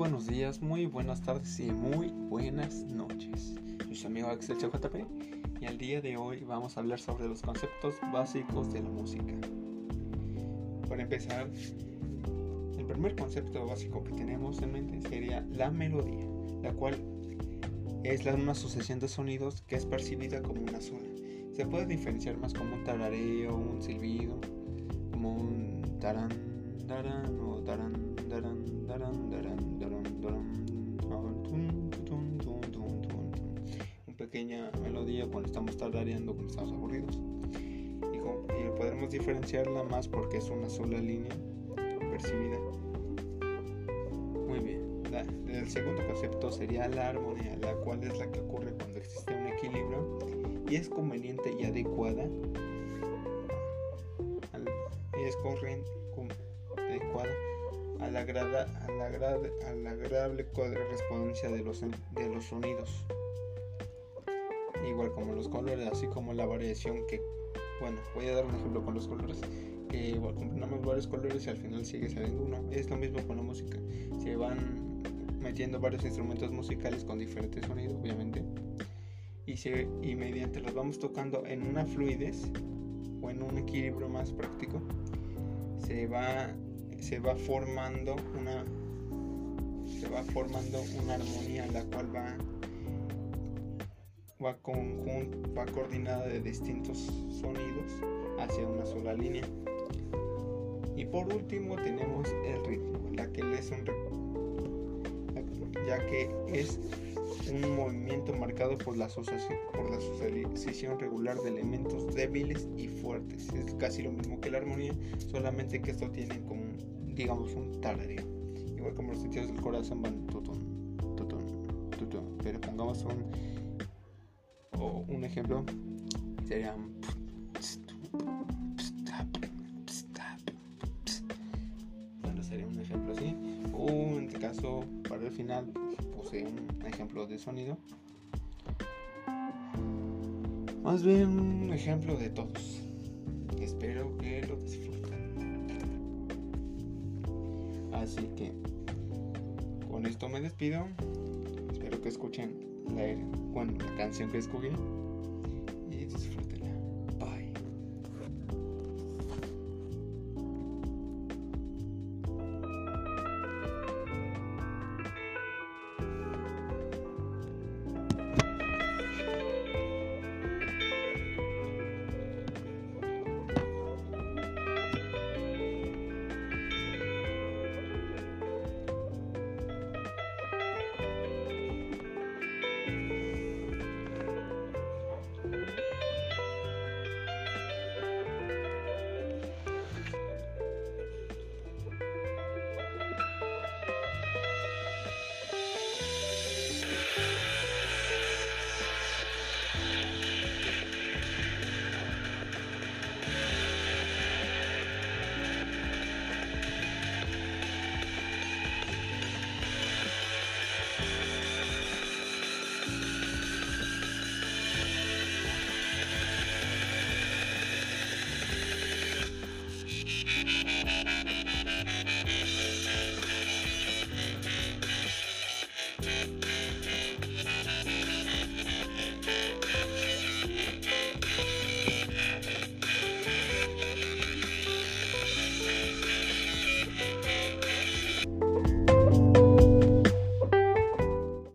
buenos días, muy buenas tardes y muy buenas noches. Soy amigo Axel JP y el día de hoy vamos a hablar sobre los conceptos básicos de la música. Para empezar, el primer concepto básico que tenemos en mente sería la melodía, la cual es la, una sucesión de sonidos que es percibida como una sola. Se puede diferenciar más como un tarareo, un silbido, como un tarán, una pequeña melodía cuando estamos tarareando, cuando estamos aburridos. Y, podremos diferenciarla más porque es una sola línea percibida. Muy bien. El segundo concepto sería la armonía, la cual es la que ocurre cuando existe un equilibrio y es conveniente y adecuada y es corriente, adecuada a la, agrada, a la, a la agradable correspondencia de los, de los sonidos. Igual como los colores así como la variación que bueno voy a dar un ejemplo con los colores que combinamos varios colores y al final sigue saliendo uno. Es lo mismo con la música. Se van metiendo varios instrumentos musicales con diferentes sonidos obviamente y, se, y mediante los vamos tocando en una fluidez o en un equilibrio más práctico se va se va formando una se va formando una armonía la cual va va conjunto va coordinada de distintos sonidos hacia una sola línea. Y por último tenemos el ritmo la que es un ya que es un movimiento marcado por la asociación regular de elementos débiles y fuertes. Es casi lo mismo que la armonía solamente que esto tiene como digamos un tarareo igual como los sentidos del corazón van tutun, tutun, tutun, pero pongamos un o un ejemplo sería para el final puse un ejemplo de sonido. Más bien un ejemplo de todos. Espero que lo disfruten. Así que con esto me despido. Espero que escuchen la, la canción que escogí